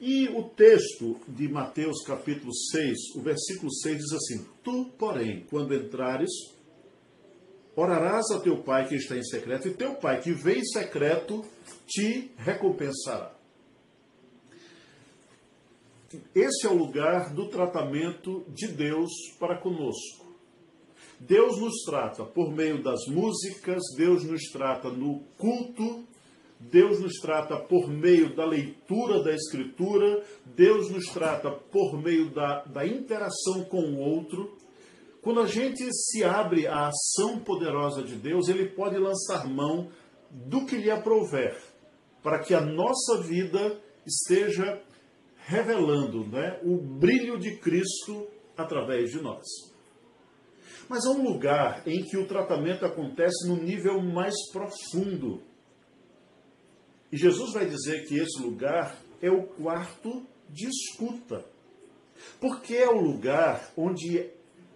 E o texto de Mateus capítulo 6, o versículo 6 diz assim: Tu, porém, quando entrares, orarás a teu pai que está em secreto, e teu pai que vem em secreto te recompensará. Esse é o lugar do tratamento de Deus para conosco. Deus nos trata por meio das músicas, Deus nos trata no culto, Deus nos trata por meio da leitura da Escritura, Deus nos trata por meio da, da interação com o outro. Quando a gente se abre à ação poderosa de Deus, Ele pode lançar mão do que lhe aprouver, para que a nossa vida esteja revelando né, o brilho de Cristo através de nós. Mas há um lugar em que o tratamento acontece no nível mais profundo. E Jesus vai dizer que esse lugar é o quarto de escuta. Porque é o lugar onde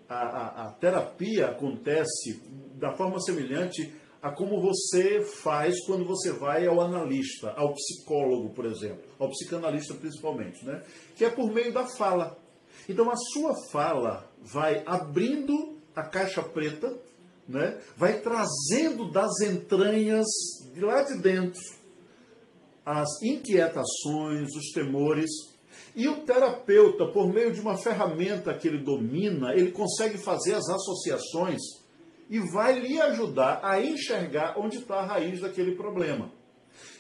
a, a, a terapia acontece da forma semelhante a como você faz quando você vai ao analista, ao psicólogo, por exemplo, ao psicanalista principalmente, né? Que é por meio da fala. Então a sua fala vai abrindo a caixa preta, né? Vai trazendo das entranhas de lá de dentro as inquietações, os temores, e o terapeuta, por meio de uma ferramenta que ele domina, ele consegue fazer as associações e vai lhe ajudar a enxergar onde está a raiz daquele problema.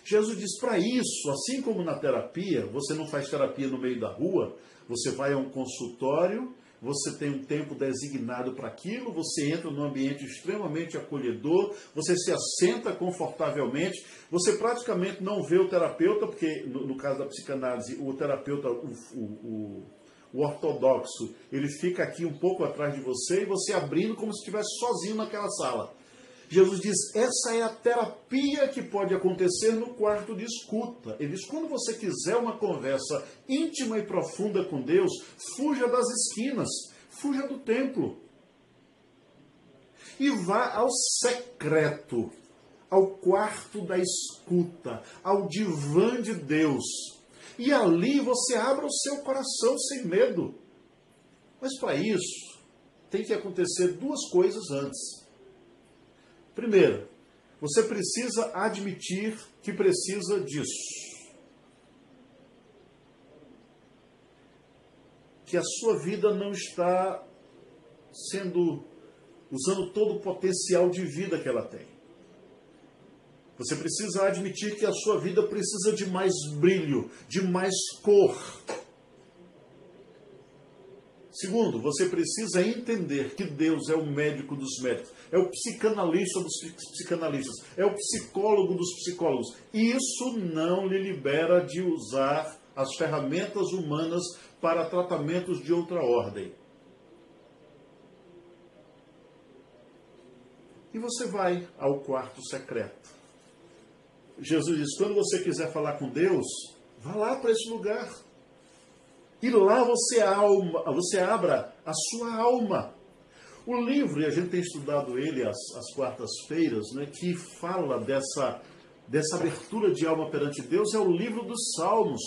Jesus diz: para isso, assim como na terapia, você não faz terapia no meio da rua, você vai a um consultório, você tem um tempo designado para aquilo, você entra num ambiente extremamente acolhedor, você se assenta confortavelmente, você praticamente não vê o terapeuta, porque no, no caso da psicanálise, o terapeuta, o, o, o o ortodoxo, ele fica aqui um pouco atrás de você e você abrindo como se estivesse sozinho naquela sala. Jesus diz: essa é a terapia que pode acontecer no quarto de escuta. Ele diz: quando você quiser uma conversa íntima e profunda com Deus, fuja das esquinas, fuja do templo. E vá ao secreto, ao quarto da escuta, ao divã de Deus e ali você abra o seu coração sem medo. Mas para isso, tem que acontecer duas coisas antes. Primeiro, você precisa admitir que precisa disso. Que a sua vida não está sendo usando todo o potencial de vida que ela tem. Você precisa admitir que a sua vida precisa de mais brilho, de mais cor. Segundo, você precisa entender que Deus é o médico dos médicos, é o psicanalista dos psicanalistas, é o psicólogo dos psicólogos. Isso não lhe libera de usar as ferramentas humanas para tratamentos de outra ordem. E você vai ao quarto secreto Jesus diz: quando você quiser falar com Deus, vá lá para esse lugar. E lá você, alma, você abra a sua alma. O livro, e a gente tem estudado ele às, às quartas-feiras, né, que fala dessa, dessa abertura de alma perante Deus, é o livro dos Salmos.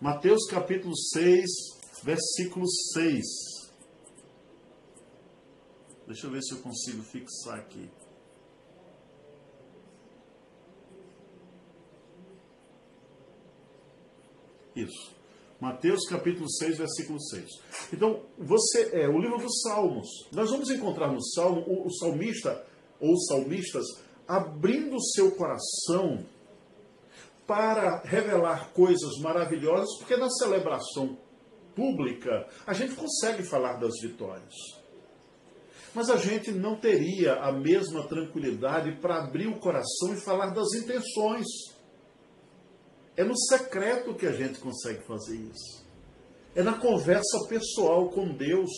Mateus capítulo 6, versículo 6. Deixa eu ver se eu consigo fixar aqui. Isso. Mateus capítulo 6, versículo 6. Então, você é o livro dos Salmos. Nós vamos encontrar no Salmo o, o salmista ou salmistas abrindo o seu coração para revelar coisas maravilhosas, porque na celebração pública a gente consegue falar das vitórias. Mas a gente não teria a mesma tranquilidade para abrir o coração e falar das intenções. É no secreto que a gente consegue fazer isso. É na conversa pessoal com Deus.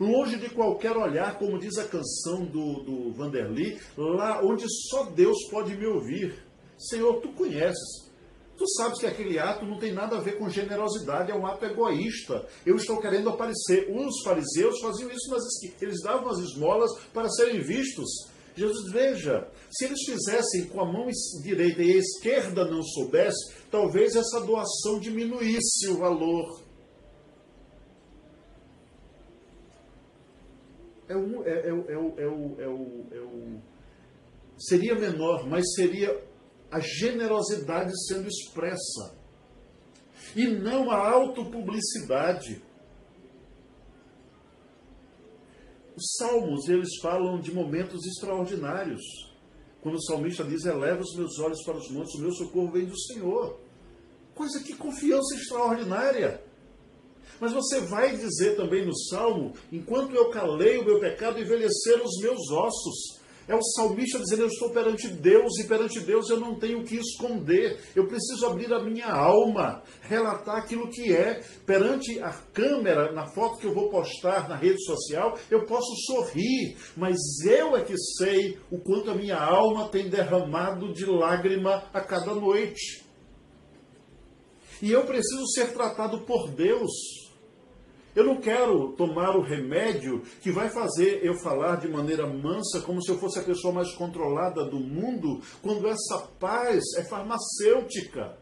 Longe de qualquer olhar, como diz a canção do, do Vanderly, lá onde só Deus pode me ouvir. Senhor, tu conheces. Tu sabes que aquele ato não tem nada a ver com generosidade, é um ato egoísta. Eu estou querendo aparecer. Os fariseus faziam isso esquinas. Eles davam as esmolas para serem vistos. Jesus, veja, se eles fizessem com a mão direita e a esquerda não soubesse, talvez essa doação diminuísse o valor. É o, é, é, é, é, é, é o, seria menor, mas seria a generosidade sendo expressa. E não a autopublicidade. Os salmos, eles falam de momentos extraordinários. Quando o salmista diz, eleva os meus olhos para os montes, o meu socorro vem do Senhor. Coisa que confiança extraordinária. Mas você vai dizer também no Salmo, enquanto eu calei o meu pecado, envelheceram os meus ossos. É o salmista dizendo: Eu estou perante Deus e perante Deus eu não tenho o que esconder. Eu preciso abrir a minha alma, relatar aquilo que é. Perante a câmera, na foto que eu vou postar na rede social, eu posso sorrir, mas eu é que sei o quanto a minha alma tem derramado de lágrima a cada noite. E eu preciso ser tratado por Deus eu não quero tomar o remédio que vai fazer eu falar de maneira mansa, como se eu fosse a pessoa mais controlada do mundo, quando essa paz é farmacêutica.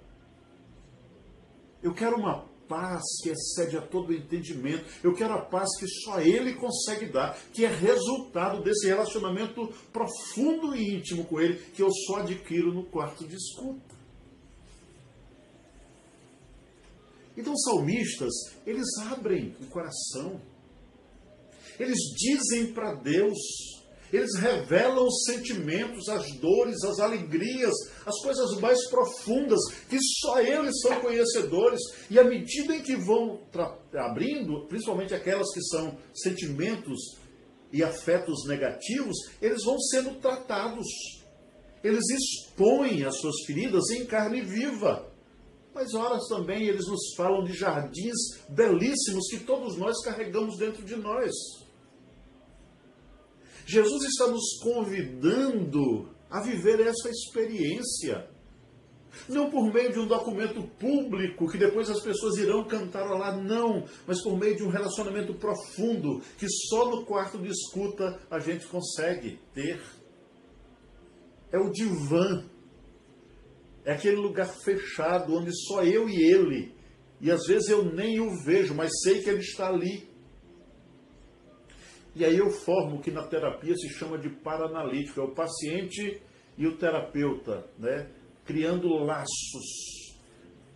Eu quero uma paz que excede a todo entendimento. Eu quero a paz que só Ele consegue dar, que é resultado desse relacionamento profundo e íntimo com Ele, que eu só adquiro no quarto de escuta. Então, os salmistas, eles abrem o coração. Eles dizem para Deus, eles revelam os sentimentos, as dores, as alegrias, as coisas mais profundas, que só eles são conhecedores. E à medida em que vão abrindo, principalmente aquelas que são sentimentos e afetos negativos, eles vão sendo tratados. Eles expõem as suas feridas em carne viva. Mas horas também eles nos falam de jardins belíssimos que todos nós carregamos dentro de nós. Jesus está nos convidando a viver essa experiência. Não por meio de um documento público que depois as pessoas irão cantar lá, não, mas por meio de um relacionamento profundo que só no quarto de escuta a gente consegue ter. É o divã é aquele lugar fechado onde só eu e ele. E às vezes eu nem o vejo, mas sei que ele está ali. E aí eu formo o que na terapia se chama de paranalítico, é o paciente e o terapeuta, né? criando laços.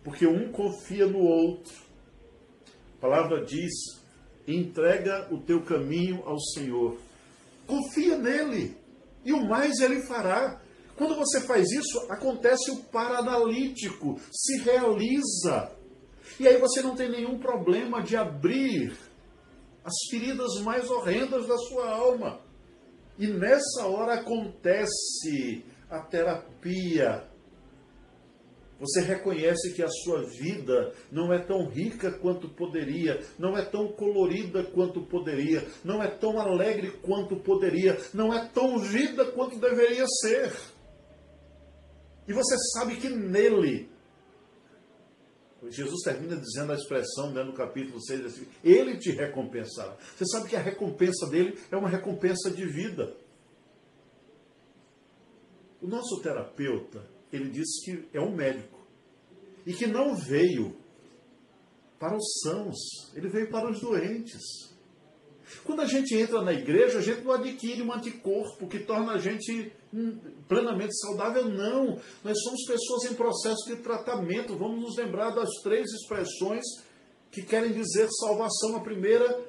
Porque um confia no outro. A palavra diz: entrega o teu caminho ao Senhor. Confia nele, e o mais ele fará. Quando você faz isso, acontece o paranalítico, se realiza. E aí você não tem nenhum problema de abrir as feridas mais horrendas da sua alma. E nessa hora acontece a terapia. Você reconhece que a sua vida não é tão rica quanto poderia, não é tão colorida quanto poderia, não é tão alegre quanto poderia, não é tão vida quanto deveria ser. E você sabe que nele, Jesus termina dizendo a expressão né, no capítulo 6, assim, ele te recompensará. Você sabe que a recompensa dele é uma recompensa de vida. O nosso terapeuta, ele disse que é um médico e que não veio para os sãos, ele veio para os doentes. Quando a gente entra na igreja, a gente não adquire um anticorpo que torna a gente hum, plenamente saudável, não. Nós somos pessoas em processo de tratamento. Vamos nos lembrar das três expressões que querem dizer salvação. A primeira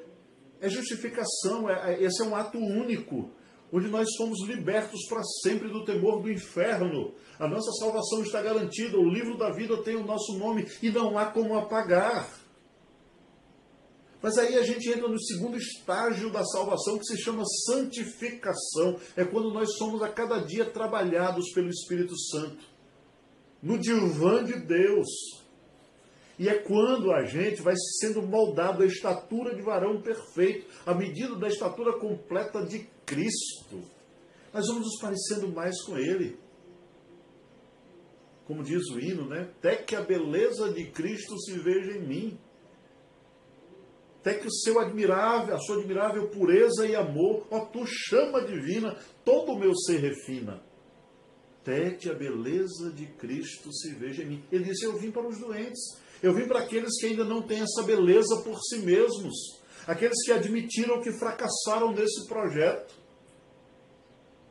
é justificação, é, é esse é um ato único, onde nós somos libertos para sempre do temor do inferno. A nossa salvação está garantida, o livro da vida tem o nosso nome e não há como apagar. Mas aí a gente entra no segundo estágio da salvação que se chama santificação. É quando nós somos a cada dia trabalhados pelo Espírito Santo. No divã de Deus. E é quando a gente vai sendo moldado à estatura de varão perfeito, à medida da estatura completa de Cristo. Nós vamos nos parecendo mais com Ele. Como diz o hino, né? Até que a beleza de Cristo se veja em mim até que o seu admirável, a sua admirável pureza e amor, ó tu chama divina, todo o meu ser refina. Até que a beleza de Cristo se veja em mim. Ele disse: Eu vim para os doentes. Eu vim para aqueles que ainda não têm essa beleza por si mesmos. Aqueles que admitiram que fracassaram nesse projeto.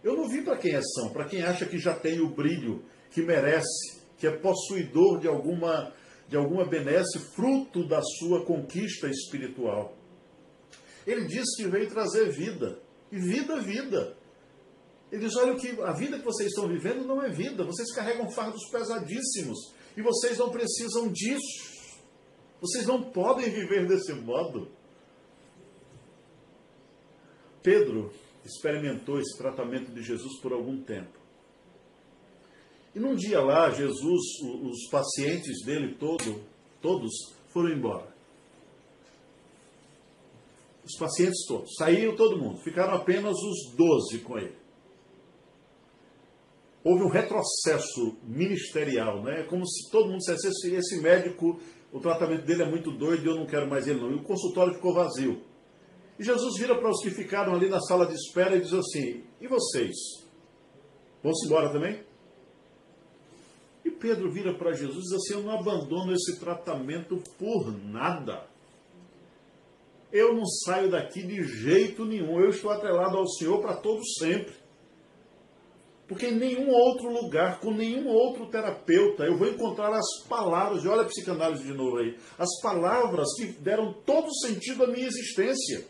Eu não vim para quem é são, para quem acha que já tem o brilho, que merece, que é possuidor de alguma de alguma benesse, fruto da sua conquista espiritual. Ele diz que veio trazer vida. E vida, vida. Ele diz: olha, que, a vida que vocês estão vivendo não é vida. Vocês carregam fardos pesadíssimos. E vocês não precisam disso. Vocês não podem viver desse modo. Pedro experimentou esse tratamento de Jesus por algum tempo. E num dia lá, Jesus, os pacientes dele todo, todos foram embora. Os pacientes todos. Saíram todo mundo. Ficaram apenas os doze com ele. Houve um retrocesso ministerial, né? Como se todo mundo dissesse, esse, esse médico, o tratamento dele é muito doido e eu não quero mais ele não. E o consultório ficou vazio. E Jesus vira para os que ficaram ali na sala de espera e diz assim, e vocês? Vão-se embora também? Pedro vira para Jesus e diz assim: Eu não abandono esse tratamento por nada. Eu não saio daqui de jeito nenhum. Eu estou atrelado ao Senhor para todo sempre. Porque em nenhum outro lugar, com nenhum outro terapeuta, eu vou encontrar as palavras, e olha a psicanálise de novo aí, as palavras que deram todo sentido à minha existência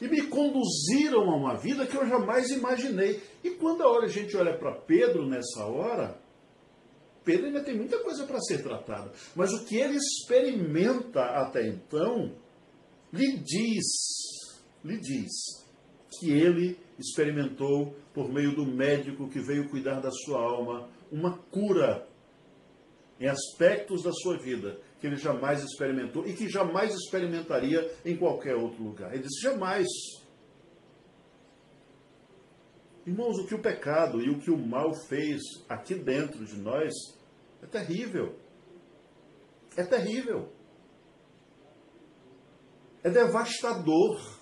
e me conduziram a uma vida que eu jamais imaginei. E quando a hora a gente olha para Pedro nessa hora, Pedro ainda tem muita coisa para ser tratada. Mas o que ele experimenta até então lhe diz, lhe diz que ele experimentou por meio do médico que veio cuidar da sua alma uma cura em aspectos da sua vida que ele jamais experimentou e que jamais experimentaria em qualquer outro lugar. Ele disse: jamais. Irmãos, o que o pecado e o que o mal fez aqui dentro de nós é terrível. É terrível. É devastador.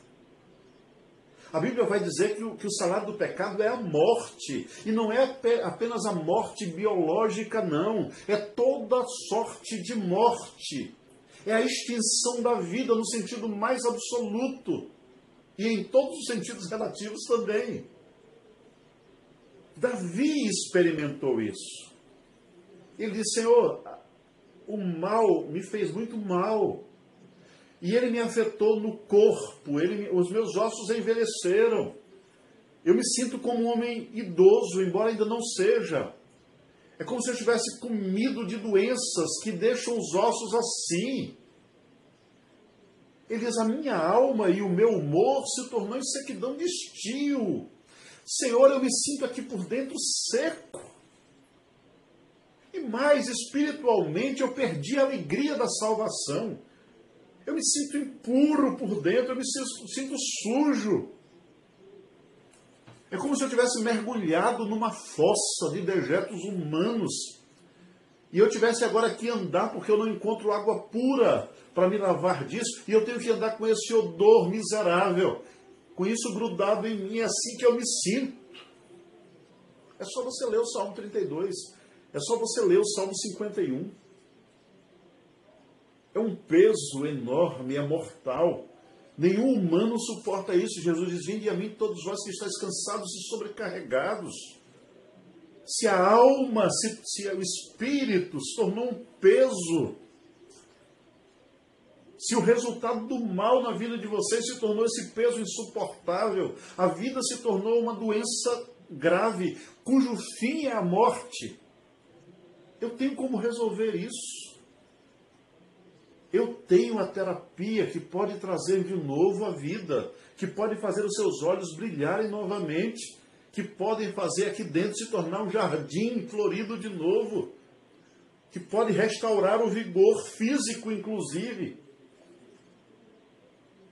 A Bíblia vai dizer que o, que o salário do pecado é a morte. E não é apenas a morte biológica, não. É toda sorte de morte. É a extinção da vida no sentido mais absoluto. E em todos os sentidos relativos também. Davi experimentou isso. Ele disse: Senhor, o mal me fez muito mal. E ele me afetou no corpo, ele, os meus ossos envelheceram. Eu me sinto como um homem idoso, embora ainda não seja. É como se eu tivesse comido de doenças que deixam os ossos assim. Ele diz: A minha alma e o meu humor se tornou em sequidão de estio. Senhor, eu me sinto aqui por dentro seco. Mais, espiritualmente, eu perdi a alegria da salvação. Eu me sinto impuro por dentro, eu me sinto, sinto sujo. É como se eu tivesse mergulhado numa fossa de dejetos humanos. E eu tivesse agora que andar porque eu não encontro água pura para me lavar disso. E eu tenho que andar com esse odor miserável. Com isso grudado em mim, é assim que eu me sinto. É só você ler o Salmo 32. É só você ler o Salmo 51. É um peso enorme, é mortal. Nenhum humano suporta isso. Jesus diz: Vinde a mim todos vós que estáis cansados e sobrecarregados. Se a alma, se, se o espírito se tornou um peso, se o resultado do mal na vida de vocês se tornou esse peso insuportável, a vida se tornou uma doença grave, cujo fim é a morte. Eu tenho como resolver isso. Eu tenho a terapia que pode trazer de novo a vida, que pode fazer os seus olhos brilharem novamente, que podem fazer aqui dentro se tornar um jardim florido de novo, que pode restaurar o vigor físico, inclusive.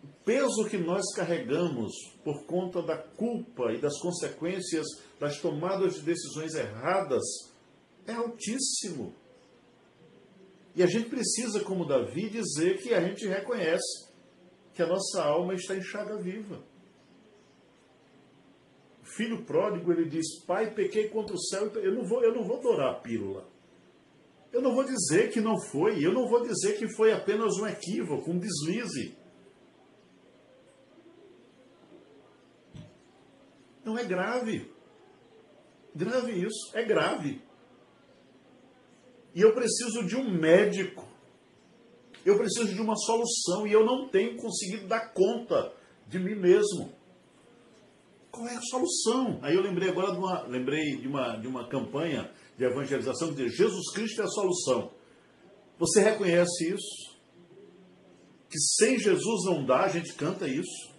O peso que nós carregamos por conta da culpa e das consequências das tomadas de decisões erradas é altíssimo. E a gente precisa, como Davi, dizer que a gente reconhece que a nossa alma está chaga viva. O filho pródigo, ele diz, pai, pequei contra o céu, eu não vou, eu não vou dourar a pílula. Eu não vou dizer que não foi, eu não vou dizer que foi apenas um equívoco, um deslize. Não é grave. Grave isso, é grave. E eu preciso de um médico. Eu preciso de uma solução e eu não tenho conseguido dar conta de mim mesmo. Qual é a solução? Aí eu lembrei agora de uma, lembrei de uma, de uma campanha de evangelização que diz Jesus Cristo é a solução. Você reconhece isso? Que sem Jesus não dá, a gente canta isso.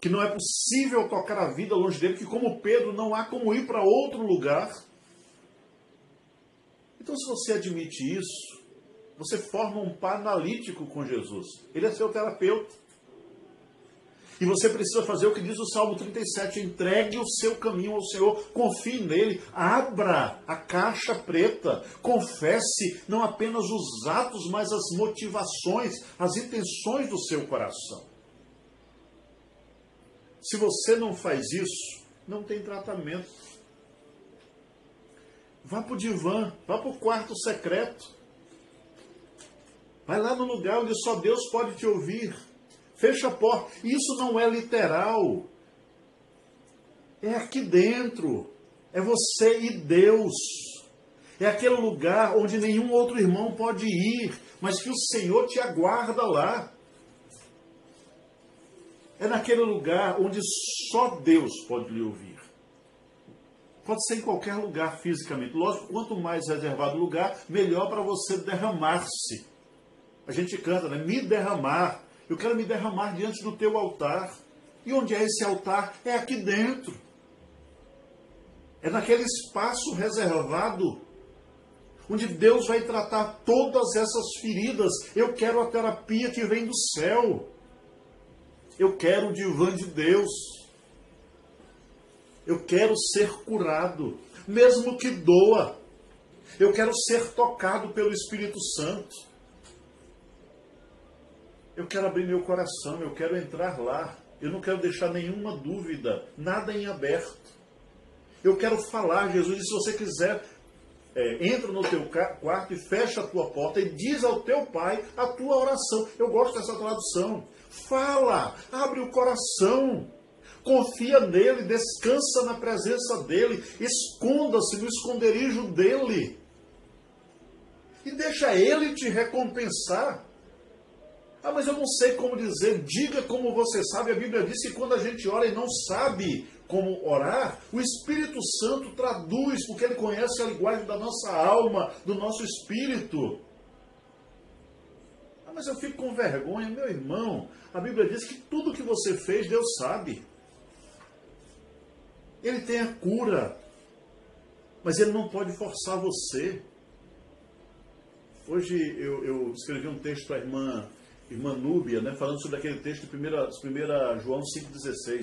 Que não é possível tocar a vida longe dele, que como Pedro não há como ir para outro lugar. Então, se você admite isso, você forma um par analítico com Jesus. Ele é seu terapeuta. E você precisa fazer o que diz o Salmo 37: entregue o seu caminho ao Senhor, confie nele, abra a caixa preta, confesse não apenas os atos, mas as motivações, as intenções do seu coração. Se você não faz isso, não tem tratamento. Vá para o divã, vá para o quarto secreto. Vai lá no lugar onde só Deus pode te ouvir. Fecha a porta. Isso não é literal. É aqui dentro. É você e Deus. É aquele lugar onde nenhum outro irmão pode ir, mas que o Senhor te aguarda lá. É naquele lugar onde só Deus pode lhe ouvir. Pode ser em qualquer lugar fisicamente. Lógico, quanto mais reservado o lugar, melhor para você derramar-se. A gente canta, né? Me derramar. Eu quero me derramar diante do teu altar. E onde é esse altar? É aqui dentro. É naquele espaço reservado onde Deus vai tratar todas essas feridas. Eu quero a terapia que vem do céu. Eu quero o divã de Deus. Eu quero ser curado, mesmo que doa. Eu quero ser tocado pelo Espírito Santo. Eu quero abrir meu coração, eu quero entrar lá. Eu não quero deixar nenhuma dúvida, nada em aberto. Eu quero falar, Jesus, e se você quiser, é, entra no teu quarto e fecha a tua porta e diz ao teu pai a tua oração. Eu gosto dessa tradução. Fala, abre o coração, confia nele, descansa na presença dele, esconda-se no esconderijo dele. E deixa ele te recompensar. Ah, mas eu não sei como dizer. Diga como você sabe. A Bíblia diz que quando a gente ora e não sabe como orar, o Espírito Santo traduz, porque ele conhece a linguagem da nossa alma, do nosso espírito. Ah, mas eu fico com vergonha. Meu irmão, a Bíblia diz que tudo que você fez, Deus sabe. Ele tem a cura. Mas ele não pode forçar você. Hoje eu, eu escrevi um texto para a irmã irmã Núbia, né, falando sobre aquele texto de 1 João 5,16.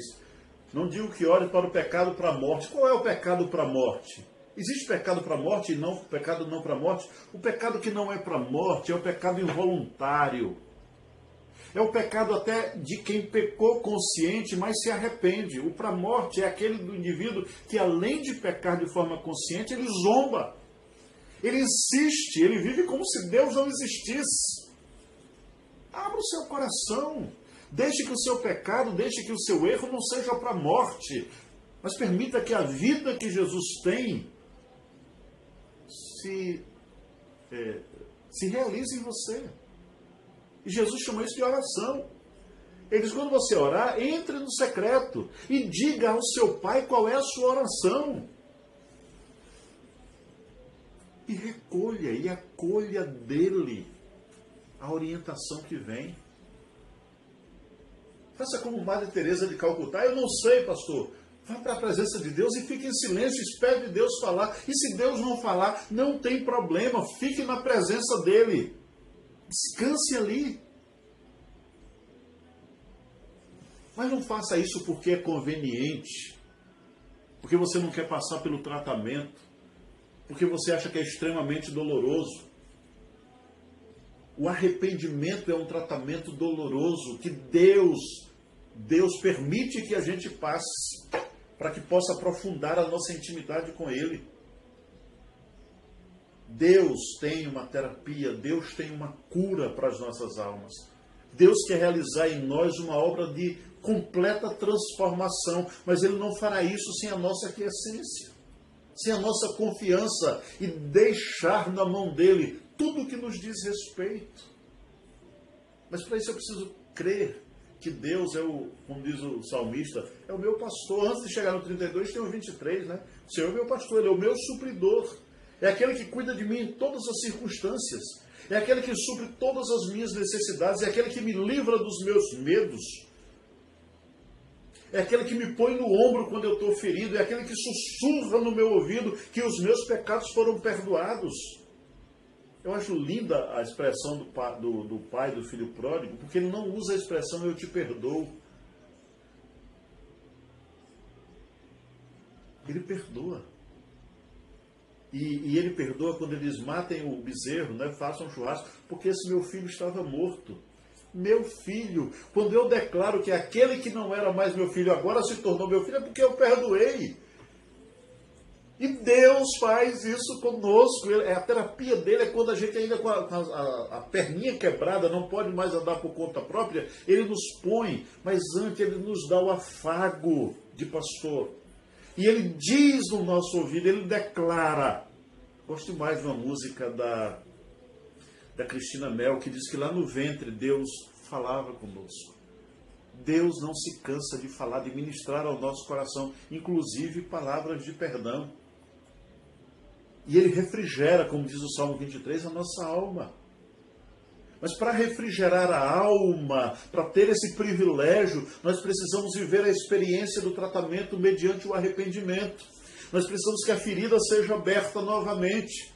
Não digo que ore para o pecado para a morte. Qual é o pecado para a morte? Existe pecado para a morte e não pecado não para a morte? O pecado que não é para a morte é o pecado involuntário. É o pecado até de quem pecou consciente, mas se arrepende. O para morte é aquele do indivíduo que, além de pecar de forma consciente, ele zomba. Ele insiste, ele vive como se Deus não existisse. Abra o seu coração. Deixe que o seu pecado, deixe que o seu erro não seja para a morte, mas permita que a vida que Jesus tem se, é, se realize em você. E Jesus chama isso de oração. Ele diz: quando você orar, entre no secreto e diga ao seu pai qual é a sua oração. E recolha e acolha dele a orientação que vem. Faça como Madre Teresa de Calcutá. Eu não sei, pastor. Vá para a presença de Deus e fique em silêncio, espere Deus falar. E se Deus não falar, não tem problema, fique na presença dele. Descanse ali. Mas não faça isso porque é conveniente, porque você não quer passar pelo tratamento, porque você acha que é extremamente doloroso. O arrependimento é um tratamento doloroso que Deus, Deus permite que a gente passe para que possa aprofundar a nossa intimidade com Ele. Deus tem uma terapia, Deus tem uma cura para as nossas almas. Deus quer realizar em nós uma obra de completa transformação, mas Ele não fará isso sem a nossa quiescência, sem a nossa confiança e deixar na mão dele tudo que nos diz respeito. Mas para isso eu preciso crer que Deus é o, como diz o salmista, é o meu pastor. Antes de chegar no 32, tem o 23, né? O Senhor é o meu pastor, Ele é o meu supridor. É aquele que cuida de mim em todas as circunstâncias. É aquele que supre todas as minhas necessidades. É aquele que me livra dos meus medos. É aquele que me põe no ombro quando eu estou ferido. É aquele que sussurra no meu ouvido que os meus pecados foram perdoados. Eu acho linda a expressão do, pai do, do pai do filho pródigo, porque ele não usa a expressão eu te perdoo. Ele perdoa. E, e, ele perdoa quando eles matem o bezerro, né? façam um churrasco, porque esse meu filho estava morto. Meu filho, quando eu declaro que aquele que não era mais meu filho agora se tornou meu filho, é porque eu perdoei. E Deus faz isso conosco. A terapia dele é quando a gente ainda com a, a, a, perninha quebrada, não pode mais andar por conta própria, ele nos põe, mas antes ele nos dá o afago de pastor. E ele diz no nosso ouvido, ele declara. Gosto mais de uma música da, da Cristina Mel, que diz que lá no ventre Deus falava conosco. Deus não se cansa de falar, de ministrar ao nosso coração, inclusive palavras de perdão. E ele refrigera, como diz o Salmo 23, a nossa alma. Mas para refrigerar a alma, para ter esse privilégio, nós precisamos viver a experiência do tratamento mediante o arrependimento. Nós precisamos que a ferida seja aberta novamente,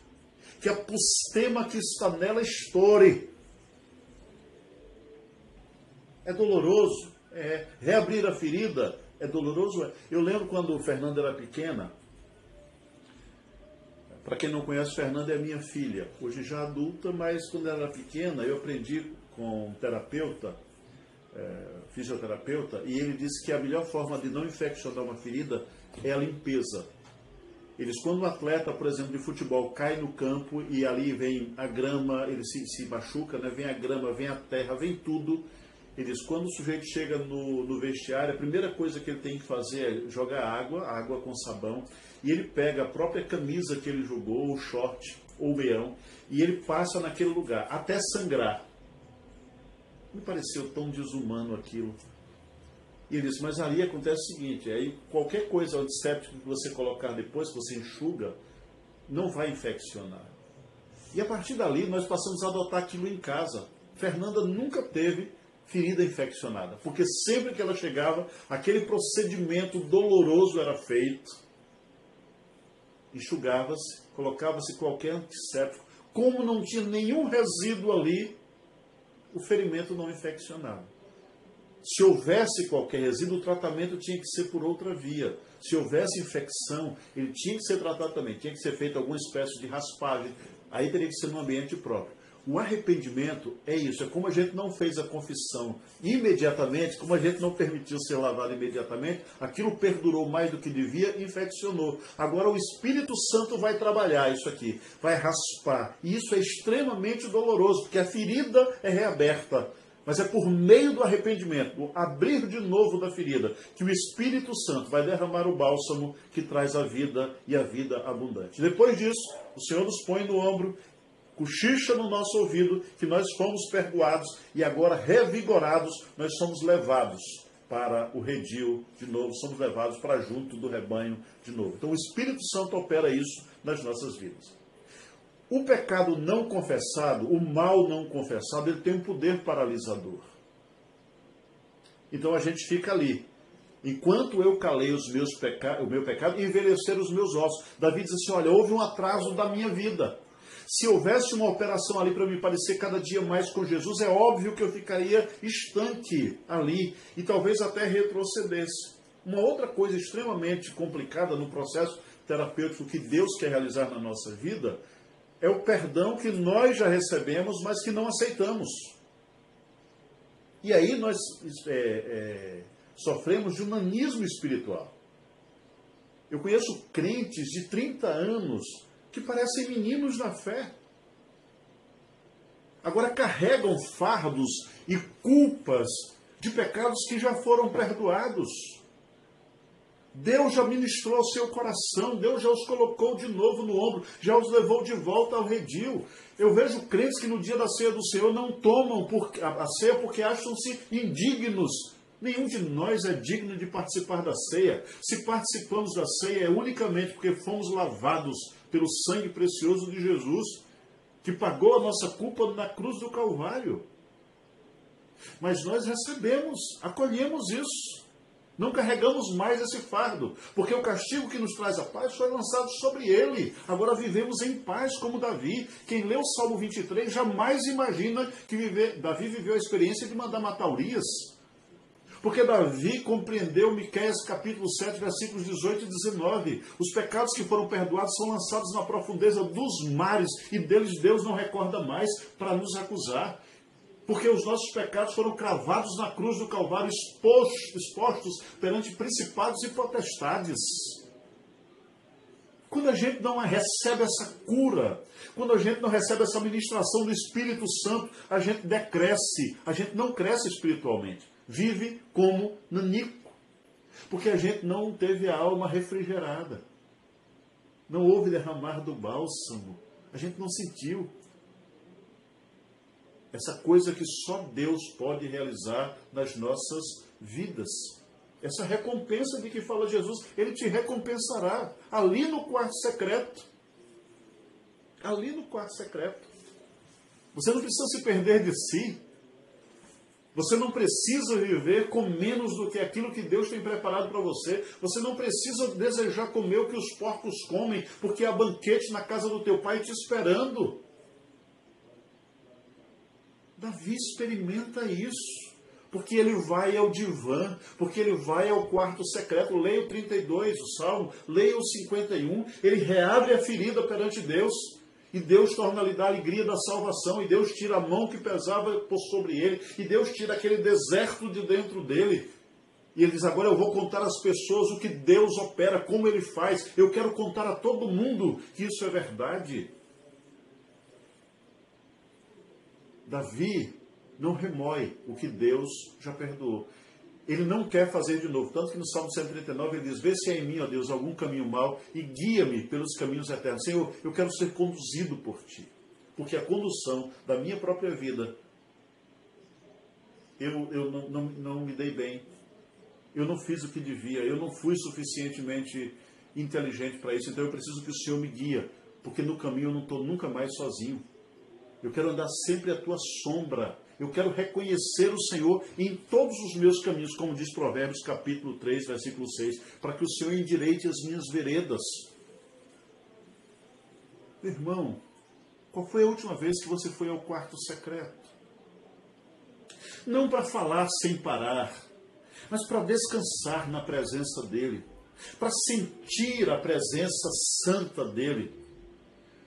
que a pustema que está nela estoure. É doloroso, é. Reabrir a ferida é doloroso. É. Eu lembro quando o Fernando era pequena, para quem não conhece, Fernanda é minha filha, hoje já adulta, mas quando ela era pequena, eu aprendi com um terapeuta, é, fisioterapeuta, e ele disse que a melhor forma de não infeccionar uma ferida é a limpeza. Eles, quando um atleta, por exemplo, de futebol cai no campo e ali vem a grama, ele se, se machuca, né? vem a grama, vem a terra, vem tudo. Eles, quando o sujeito chega no, no vestiário, a primeira coisa que ele tem que fazer é jogar água, água com sabão, e ele pega a própria camisa que ele jogou, o short ou o meião, e ele passa naquele lugar, até sangrar. Me pareceu tão desumano aquilo. E ele disse, mas ali acontece o seguinte, aí qualquer coisa antisséptica que você colocar depois, que você enxuga, não vai infeccionar. E a partir dali nós passamos a adotar aquilo em casa. Fernanda nunca teve ferida infeccionada, porque sempre que ela chegava, aquele procedimento doloroso era feito enxugava-se, colocava-se qualquer antisséptico. Como não tinha nenhum resíduo ali, o ferimento não infeccionava. Se houvesse qualquer resíduo, o tratamento tinha que ser por outra via. Se houvesse infecção, ele tinha que ser tratado também, tinha que ser feito alguma espécie de raspagem. Aí teria que ser no ambiente próprio. O arrependimento é isso, é como a gente não fez a confissão imediatamente, como a gente não permitiu ser lavado imediatamente, aquilo perdurou mais do que devia, infeccionou. Agora o Espírito Santo vai trabalhar isso aqui, vai raspar. E isso é extremamente doloroso, porque a ferida é reaberta. Mas é por meio do arrependimento, do abrir de novo da ferida, que o Espírito Santo vai derramar o bálsamo que traz a vida e a vida abundante. Depois disso, o Senhor nos põe no ombro cochicha no nosso ouvido que nós fomos perdoados e agora revigorados, nós somos levados para o redil de novo, somos levados para junto do rebanho de novo. Então o Espírito Santo opera isso nas nossas vidas. O pecado não confessado, o mal não confessado, ele tem um poder paralisador. Então a gente fica ali. Enquanto eu calei os meus peca... o meu pecado, envelhecer os meus ossos. Davi diz assim: olha, houve um atraso da minha vida. Se houvesse uma operação ali para me parecer cada dia mais com Jesus, é óbvio que eu ficaria estanque ali e talvez até retrocedesse. Uma outra coisa extremamente complicada no processo terapêutico que Deus quer realizar na nossa vida é o perdão que nós já recebemos, mas que não aceitamos. E aí nós é, é, sofremos de humanismo espiritual. Eu conheço crentes de 30 anos que parecem meninos na fé. Agora carregam fardos e culpas de pecados que já foram perdoados. Deus já ministrou ao seu coração, Deus já os colocou de novo no ombro, já os levou de volta ao redil. Eu vejo crentes que no dia da ceia do Senhor não tomam a ceia porque acham-se indignos. Nenhum de nós é digno de participar da ceia. Se participamos da ceia é unicamente porque fomos lavados pelo sangue precioso de Jesus, que pagou a nossa culpa na cruz do Calvário. Mas nós recebemos, acolhemos isso. Não carregamos mais esse fardo, porque o castigo que nos traz a paz foi lançado sobre ele. Agora vivemos em paz como Davi. Quem lê o Salmo 23 jamais imagina que viver, Davi viveu a experiência de mandar matar Urias. Porque Davi compreendeu Miqueias capítulo 7, versículos 18 e 19. Os pecados que foram perdoados são lançados na profundeza dos mares e deles Deus não recorda mais para nos acusar porque os nossos pecados foram cravados na cruz do Calvário, expostos, expostos perante principados e potestades. Quando a gente não recebe essa cura, quando a gente não recebe essa ministração do Espírito Santo, a gente decresce, a gente não cresce espiritualmente. Vive como nanico. Porque a gente não teve a alma refrigerada. Não houve derramar do bálsamo. A gente não sentiu. Essa coisa que só Deus pode realizar nas nossas vidas. Essa recompensa de que fala Jesus, Ele te recompensará ali no quarto secreto. Ali no quarto secreto. Você não precisa se perder de si. Você não precisa viver com menos do que aquilo que Deus tem preparado para você. Você não precisa desejar comer o que os porcos comem, porque há banquete na casa do teu pai te esperando. Davi experimenta isso. Porque ele vai ao divã, porque ele vai ao quarto secreto. Leia o 32, o Salmo, leia o 51. Ele reabre a ferida perante Deus. E Deus torna-lhe da alegria da salvação. E Deus tira a mão que pesava por sobre ele. E Deus tira aquele deserto de dentro dele. E ele diz: Agora eu vou contar às pessoas o que Deus opera, como ele faz. Eu quero contar a todo mundo que isso é verdade. Davi não remói o que Deus já perdoou. Ele não quer fazer de novo. Tanto que no Salmo 139 ele diz: Vê se é em mim, ó Deus, algum caminho mau e guia-me pelos caminhos eternos. Senhor, eu quero ser conduzido por ti. Porque a condução da minha própria vida, eu, eu não, não, não me dei bem. Eu não fiz o que devia. Eu não fui suficientemente inteligente para isso. Então eu preciso que o Senhor me guia. Porque no caminho eu não estou nunca mais sozinho. Eu quero andar sempre à tua sombra. Eu quero reconhecer o Senhor em todos os meus caminhos, como diz Provérbios capítulo 3, versículo 6, para que o Senhor endireite as minhas veredas. Irmão, qual foi a última vez que você foi ao quarto secreto? Não para falar sem parar, mas para descansar na presença dEle, para sentir a presença santa dEle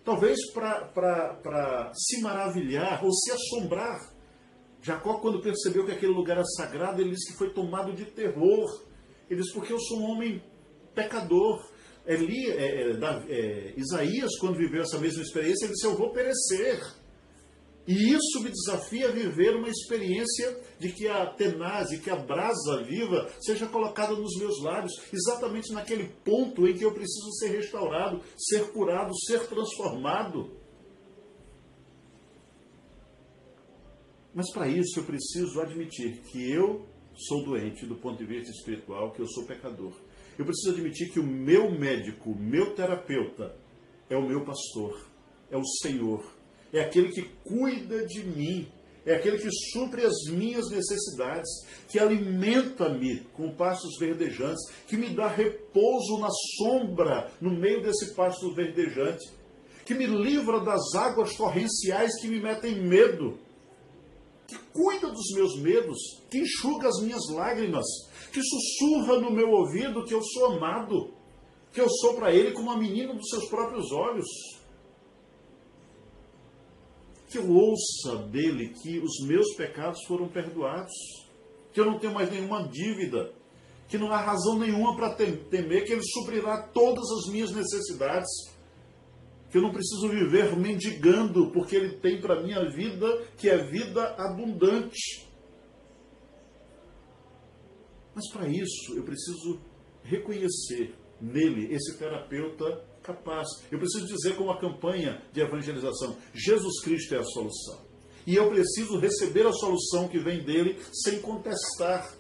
talvez para se maravilhar ou se assombrar. Jacó, quando percebeu que aquele lugar era sagrado, ele disse que foi tomado de terror. Ele disse, porque eu sou um homem pecador. Eli, é, é, é, Isaías, quando viveu essa mesma experiência, ele disse, eu vou perecer. E isso me desafia a viver uma experiência de que a tenaz e que a brasa viva seja colocada nos meus lábios, exatamente naquele ponto em que eu preciso ser restaurado, ser curado, ser transformado. Mas para isso eu preciso admitir que eu sou doente do ponto de vista espiritual, que eu sou pecador. Eu preciso admitir que o meu médico, o meu terapeuta, é o meu pastor, é o Senhor é aquele que cuida de mim, é aquele que supre as minhas necessidades, que alimenta-me com pastos verdejantes, que me dá repouso na sombra, no meio desse pasto verdejante, que me livra das águas torrenciais que me metem medo, que cuida dos meus medos, que enxuga as minhas lágrimas, que sussurra no meu ouvido que eu sou amado, que eu sou para ele como a menina dos seus próprios olhos. Que eu ouça dele que os meus pecados foram perdoados, que eu não tenho mais nenhuma dívida, que não há razão nenhuma para temer, que ele suprirá todas as minhas necessidades, que eu não preciso viver mendigando, porque ele tem para minha vida que é vida abundante. Mas para isso eu preciso reconhecer nele esse terapeuta capaz. Eu preciso dizer com uma campanha de evangelização: Jesus Cristo é a solução. E eu preciso receber a solução que vem dele sem contestar.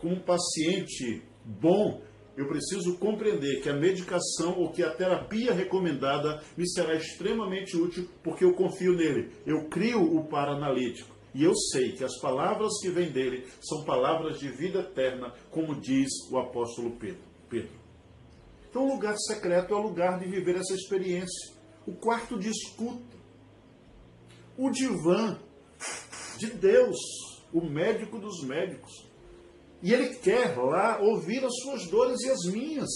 Como um paciente bom, eu preciso compreender que a medicação ou que a terapia recomendada me será extremamente útil porque eu confio nele. Eu crio o paranalítico. E eu sei que as palavras que vêm dele são palavras de vida eterna, como diz o apóstolo Pedro. Então, o lugar secreto é o lugar de viver essa experiência. O quarto de escuta. O divã de Deus, o médico dos médicos. E ele quer lá ouvir as suas dores e as minhas,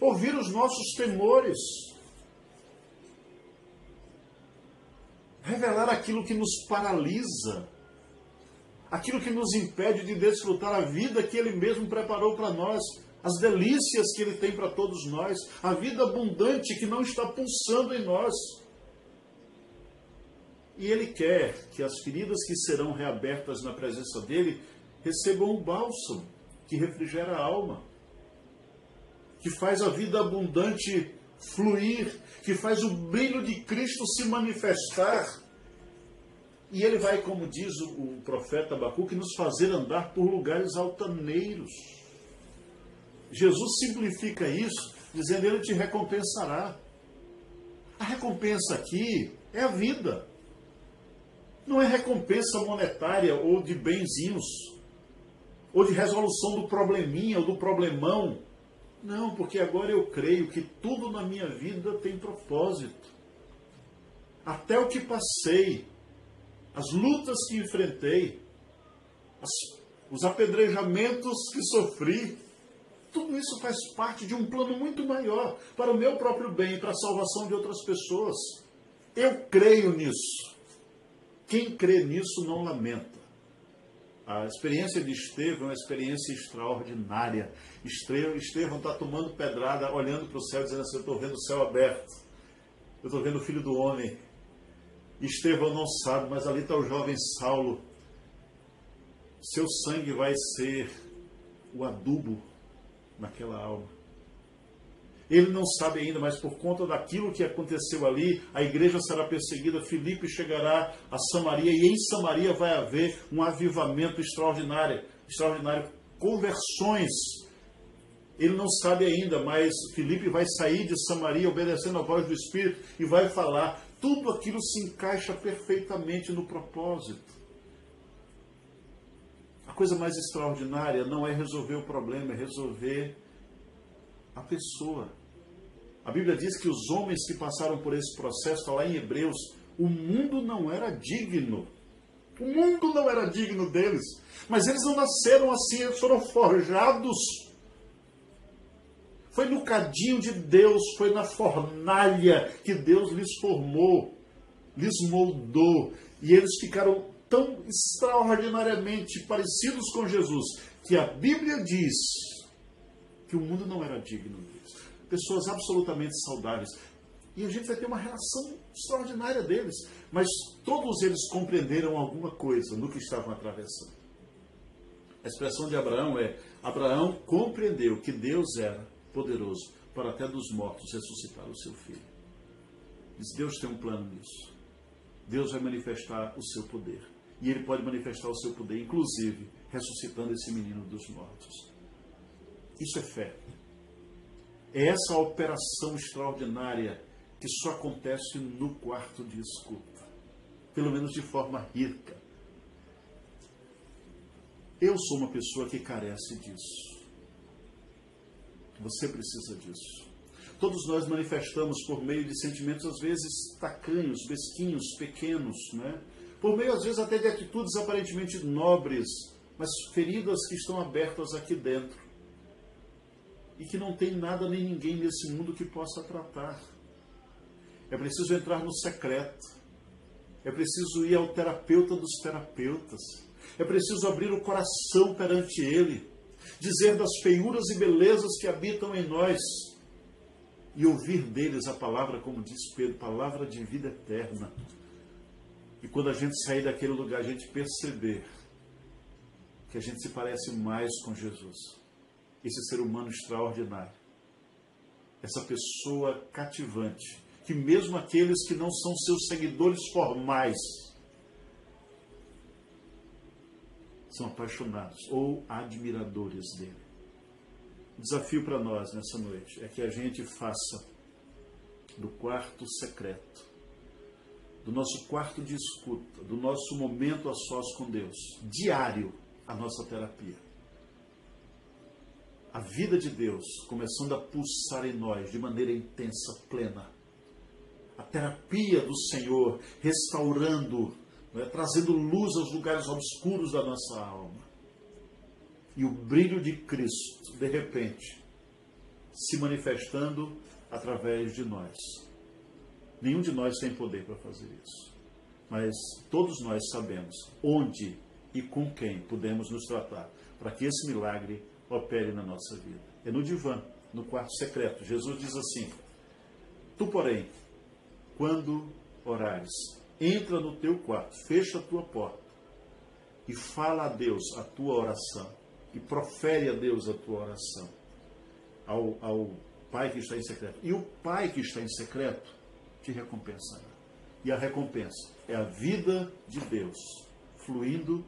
ouvir os nossos temores, revelar aquilo que nos paralisa, aquilo que nos impede de desfrutar a vida que ele mesmo preparou para nós as delícias que Ele tem para todos nós, a vida abundante que não está pulsando em nós. E Ele quer que as feridas que serão reabertas na presença dEle recebam um bálsamo que refrigera a alma, que faz a vida abundante fluir, que faz o brilho de Cristo se manifestar. E ele vai, como diz o, profeta Abacuque, nos fazer andar por lugares altaneiros Jesus simplifica isso, dizendo: Ele te recompensará. A recompensa aqui é a vida. Não é recompensa monetária ou de benzinhos, ou de resolução do probleminha ou do problemão. Não, porque agora eu creio que tudo na minha vida tem propósito. Até o que passei, as lutas que enfrentei, as, os apedrejamentos que sofri, tudo isso faz parte de um plano muito maior para o meu próprio bem e para a salvação de outras pessoas. Eu creio nisso. Quem crê nisso não lamenta. A experiência de Estevão é uma experiência extraordinária. Estevão está tomando pedrada, olhando para o céu, dizendo assim: Eu estou vendo o céu aberto. Eu estou vendo o filho do homem. Estevão não sabe, mas ali está o jovem Saulo. Seu sangue vai ser o adubo naquela alma. Ele não sabe ainda, mas por conta daquilo que aconteceu ali, a igreja será perseguida. Filipe chegará a Samaria e em Samaria vai haver um avivamento extraordinário, extraordinário, conversões. Ele não sabe ainda, mas Filipe vai sair de Samaria obedecendo a voz do Espírito e vai falar. Tudo aquilo se encaixa perfeitamente no propósito. A coisa mais extraordinária não é resolver o problema, é resolver a pessoa. A Bíblia diz que os homens que passaram por esse processo, está lá em Hebreus, o mundo não era digno. O mundo não era digno deles. Mas eles não nasceram assim, eles foram forjados. Foi no cadinho de Deus, foi na fornalha que Deus lhes formou, lhes moldou. E eles ficaram tão extraordinariamente parecidos com Jesus que a Bíblia diz que o mundo não era digno. Pessoas absolutamente saudáveis. E a gente vai ter uma relação extraordinária deles. Mas todos eles compreenderam alguma coisa no que estavam atravessando. A expressão de Abraão é: Abraão compreendeu que Deus era poderoso para até dos mortos ressuscitar o seu filho. Diz: Deus tem um plano nisso. Deus vai manifestar o seu poder e ele pode manifestar o seu poder, inclusive ressuscitando esse menino dos mortos. Isso é fé. É essa operação extraordinária que só acontece no quarto de escuta, pelo menos de forma rica. Eu sou uma pessoa que carece disso. Você precisa disso. Todos nós manifestamos por meio de sentimentos, às vezes, tacanhos, mesquinhos, pequenos, né? por meio às vezes até de atitudes aparentemente nobres, mas feridas que estão abertas aqui dentro e que não tem nada nem ninguém nesse mundo que possa tratar. É preciso entrar no secreto. É preciso ir ao terapeuta dos terapeutas. É preciso abrir o coração perante Ele, dizer das feiuras e belezas que habitam em nós e ouvir deles a palavra, como diz Pedro, palavra de vida eterna. E quando a gente sair daquele lugar, a gente perceber que a gente se parece mais com Jesus, esse ser humano extraordinário, essa pessoa cativante, que mesmo aqueles que não são seus seguidores formais são apaixonados ou admiradores dele. O desafio para nós nessa noite é que a gente faça do quarto secreto, do nosso quarto de escuta, do nosso momento a sós com Deus, diário, a nossa terapia. A vida de Deus começando a pulsar em nós de maneira intensa, plena. A terapia do Senhor restaurando, é? trazendo luz aos lugares obscuros da nossa alma e o brilho de Cristo, de repente, se manifestando através de nós. Nenhum de nós tem poder para fazer isso. Mas todos nós sabemos onde e com quem podemos nos tratar para que esse milagre opere na nossa vida. É no divã, no quarto secreto. Jesus diz assim: Tu, porém, quando orares, entra no teu quarto, fecha a tua porta e fala a Deus a tua oração e profere a Deus a tua oração, ao, ao Pai que está em secreto. E o Pai que está em secreto te recompensará. E a recompensa é a vida de Deus fluindo,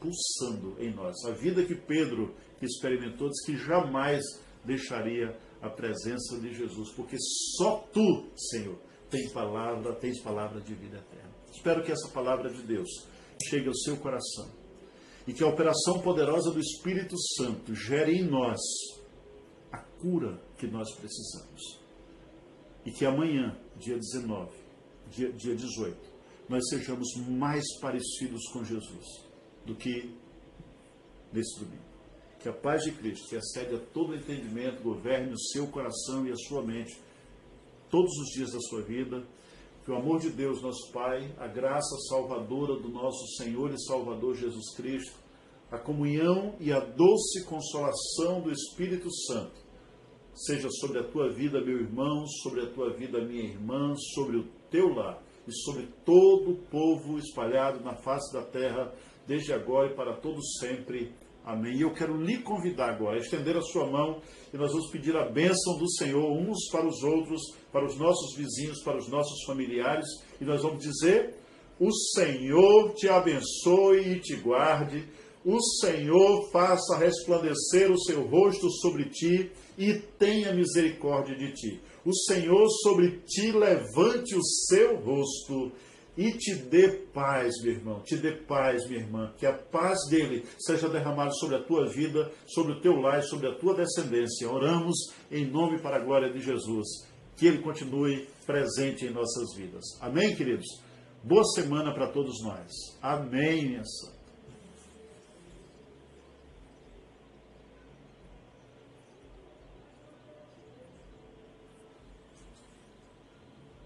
pulsando em nós. A vida que Pedro experimentou diz que jamais deixaria a presença de Jesus, porque só tu, Senhor, tens palavra, tens palavra de vida eterna. Espero que essa palavra de Deus chegue ao seu coração e que a operação poderosa do Espírito Santo gere em nós a cura que nós precisamos. E que amanhã, dia 19, dia, dia 18, nós sejamos mais parecidos com Jesus do que nesse domingo. Que a paz de Cristo, que excede a todo entendimento, governe o seu coração e a sua mente todos os dias da sua vida. Que o amor de Deus, nosso Pai, a graça salvadora do nosso Senhor e Salvador Jesus Cristo, a comunhão e a doce consolação do Espírito Santo seja sobre a tua vida, meu irmão, sobre a tua vida, minha irmã, sobre o teu lar e sobre todo o povo espalhado na face da terra, desde agora e para todos sempre. Amém. E eu quero lhe convidar agora a estender a sua mão e nós vamos pedir a bênção do Senhor uns para os outros, para os nossos vizinhos, para os nossos familiares, e nós vamos dizer: O Senhor te abençoe e te guarde. O Senhor faça resplandecer o seu rosto sobre ti e tenha misericórdia de ti. O Senhor sobre ti levante o seu rosto e te dê paz, meu irmão, te dê paz, minha irmã, que a paz dele seja derramada sobre a tua vida, sobre o teu lar, sobre a tua descendência. Oramos em nome para a glória de Jesus, que ele continue presente em nossas vidas. Amém, queridos? Boa semana para todos nós. Amém, minha